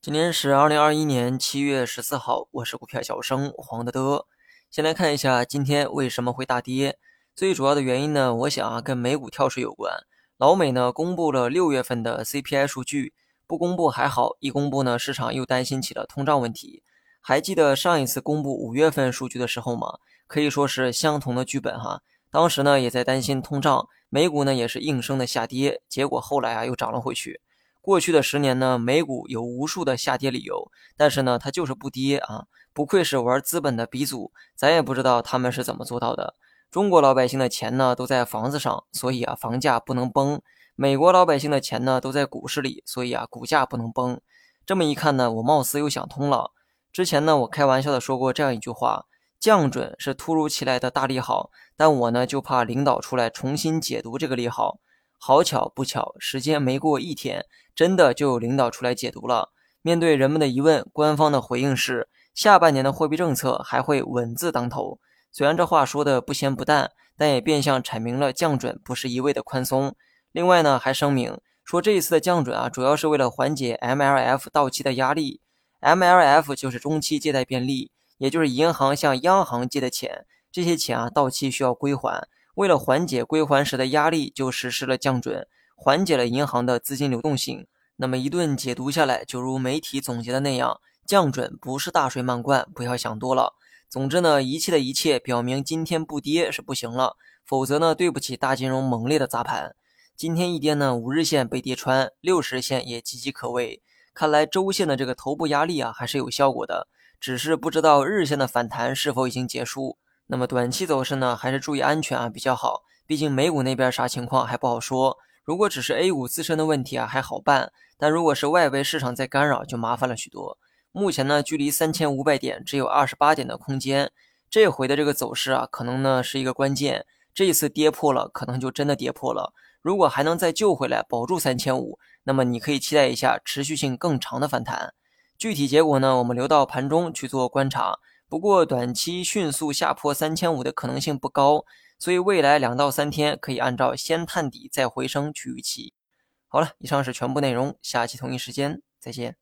今天是二零二一年七月十四号，我是股票小生黄德德。先来看一下今天为什么会大跌，最主要的原因呢，我想啊跟美股跳水有关。老美呢公布了六月份的 CPI 数据，不公布还好，一公布呢，市场又担心起了通胀问题。还记得上一次公布五月份数据的时候吗？可以说是相同的剧本哈。当时呢也在担心通胀，美股呢也是应声的下跌，结果后来啊又涨了回去。过去的十年呢，美股有无数的下跌理由，但是呢它就是不跌啊！不愧是玩资本的鼻祖，咱也不知道他们是怎么做到的。中国老百姓的钱呢都在房子上，所以啊房价不能崩；美国老百姓的钱呢都在股市里，所以啊股价不能崩。这么一看呢，我貌似又想通了。之前呢我开玩笑的说过这样一句话。降准是突如其来的大利好，但我呢就怕领导出来重新解读这个利好。好巧不巧，时间没过一天，真的就有领导出来解读了。面对人们的疑问，官方的回应是：下半年的货币政策还会稳字当头。虽然这话说的不咸不淡，但也变相阐明了降准不是一味的宽松。另外呢，还声明说这一次的降准啊，主要是为了缓解 MLF 到期的压力。MLF 就是中期借贷便利。也就是银行向央行借的钱，这些钱啊到期需要归还，为了缓解归还时的压力，就实施了降准，缓解了银行的资金流动性。那么一顿解读下来，就如媒体总结的那样，降准不是大水漫灌，不要想多了。总之呢，一切的一切表明今天不跌是不行了，否则呢对不起大金融猛烈的砸盘。今天一跌呢，五日线被跌穿，六十线也岌岌可危，看来周线的这个头部压力啊还是有效果的。只是不知道日线的反弹是否已经结束。那么短期走势呢，还是注意安全啊比较好。毕竟美股那边啥情况还不好说。如果只是 A 股自身的问题啊，还好办；但如果是外围市场在干扰，就麻烦了许多。目前呢，距离三千五百点只有二十八点的空间。这回的这个走势啊，可能呢是一个关键。这一次跌破了，可能就真的跌破了。如果还能再救回来，保住三千五，那么你可以期待一下持续性更长的反弹。具体结果呢，我们留到盘中去做观察。不过短期迅速下破三千五的可能性不高，所以未来两到三天可以按照先探底再回升去预期。好了，以上是全部内容，下期同一时间再见。